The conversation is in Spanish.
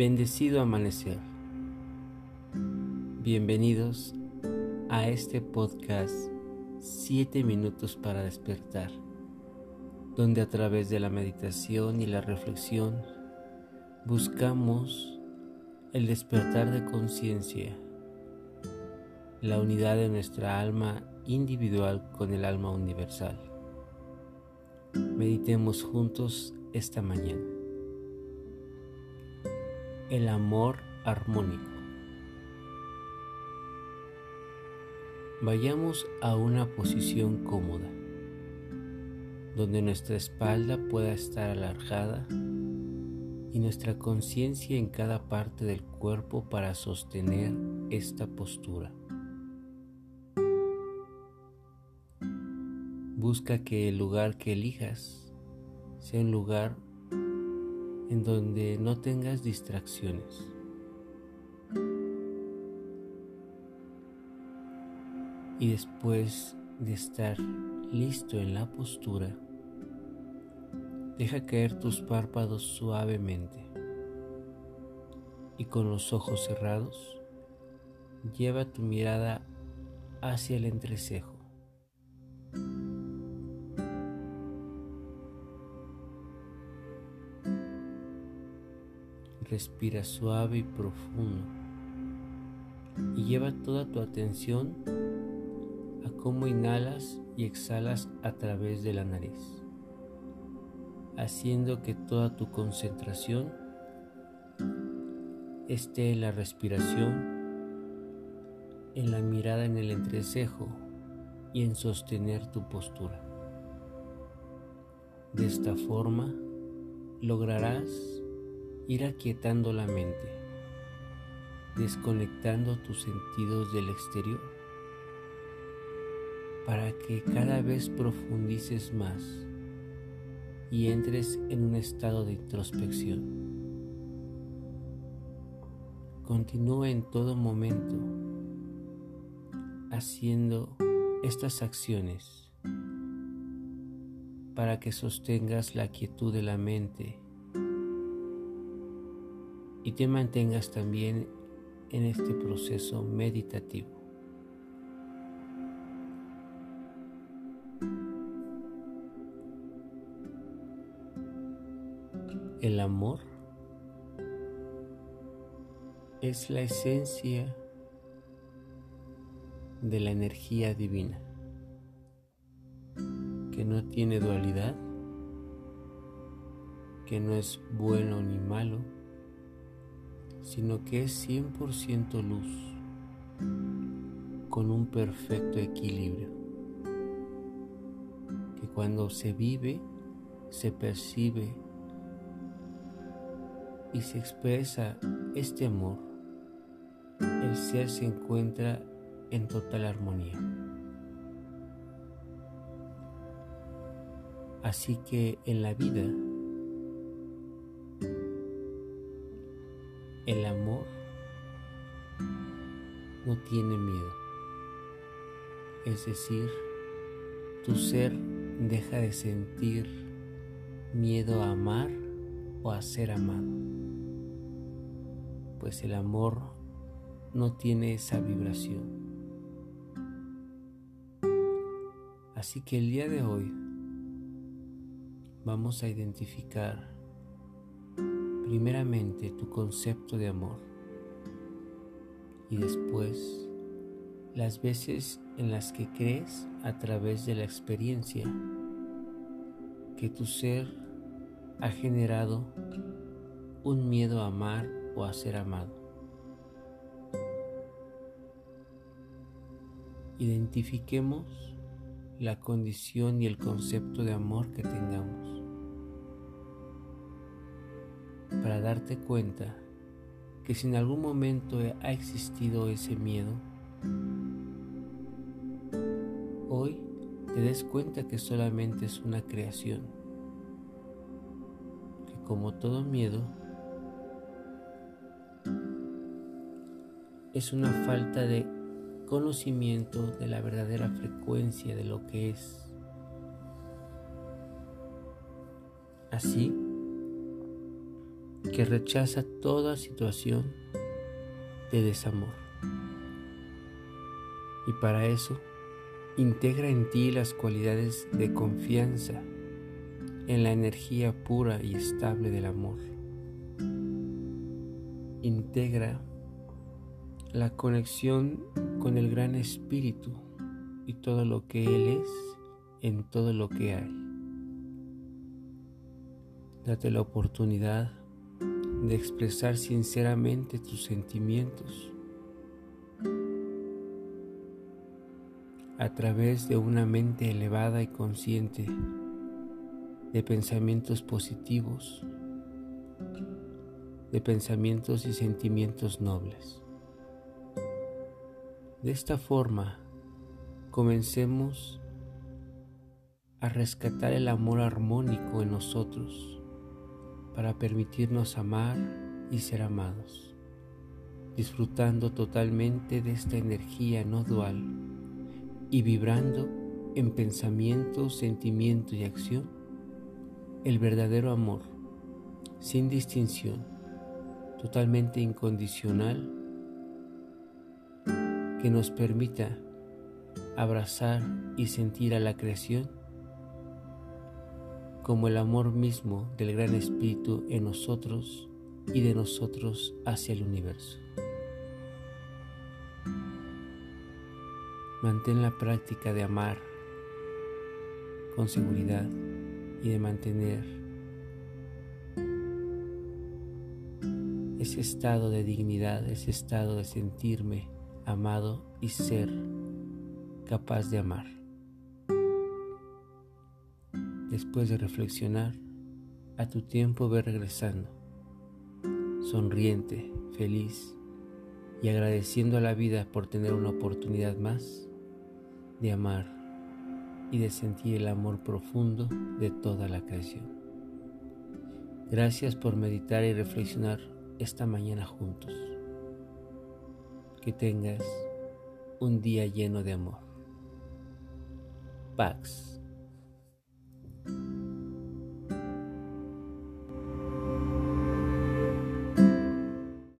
Bendecido amanecer. Bienvenidos a este podcast 7 minutos para despertar, donde a través de la meditación y la reflexión buscamos el despertar de conciencia, la unidad de nuestra alma individual con el alma universal. Meditemos juntos esta mañana. El amor armónico. Vayamos a una posición cómoda, donde nuestra espalda pueda estar alargada y nuestra conciencia en cada parte del cuerpo para sostener esta postura. Busca que el lugar que elijas sea un lugar en donde no tengas distracciones. Y después de estar listo en la postura, deja caer tus párpados suavemente y con los ojos cerrados, lleva tu mirada hacia el entrecejo. Respira suave y profundo y lleva toda tu atención a cómo inhalas y exhalas a través de la nariz, haciendo que toda tu concentración esté en la respiración, en la mirada en el entrecejo y en sostener tu postura. De esta forma lograrás ir aquietando la mente, desconectando tus sentidos del exterior, para que cada vez profundices más y entres en un estado de introspección. Continúa en todo momento haciendo estas acciones para que sostengas la quietud de la mente y te mantengas también en este proceso meditativo. El amor es la esencia de la energía divina, que no tiene dualidad, que no es bueno ni malo, sino que es 100% luz, con un perfecto equilibrio, que cuando se vive, se percibe y se expresa este amor, el ser se encuentra en total armonía. Así que en la vida El amor no tiene miedo. Es decir, tu ser deja de sentir miedo a amar o a ser amado. Pues el amor no tiene esa vibración. Así que el día de hoy vamos a identificar primeramente tu concepto de amor y después las veces en las que crees a través de la experiencia que tu ser ha generado un miedo a amar o a ser amado. Identifiquemos la condición y el concepto de amor que tengamos para darte cuenta que si en algún momento ha existido ese miedo, hoy te des cuenta que solamente es una creación, que como todo miedo, es una falta de conocimiento de la verdadera frecuencia de lo que es. Así, que rechaza toda situación de desamor. Y para eso, integra en ti las cualidades de confianza en la energía pura y estable del amor. Integra la conexión con el gran espíritu y todo lo que Él es en todo lo que hay. Date la oportunidad de expresar sinceramente tus sentimientos a través de una mente elevada y consciente de pensamientos positivos, de pensamientos y sentimientos nobles. De esta forma, comencemos a rescatar el amor armónico en nosotros para permitirnos amar y ser amados, disfrutando totalmente de esta energía no dual y vibrando en pensamiento, sentimiento y acción el verdadero amor, sin distinción, totalmente incondicional, que nos permita abrazar y sentir a la creación como el amor mismo del Gran Espíritu en nosotros y de nosotros hacia el universo. Mantén la práctica de amar con seguridad y de mantener ese estado de dignidad, ese estado de sentirme amado y ser capaz de amar. Después de reflexionar, a tu tiempo ve regresando, sonriente, feliz y agradeciendo a la vida por tener una oportunidad más de amar y de sentir el amor profundo de toda la creación. Gracias por meditar y reflexionar esta mañana juntos. Que tengas un día lleno de amor. Pax.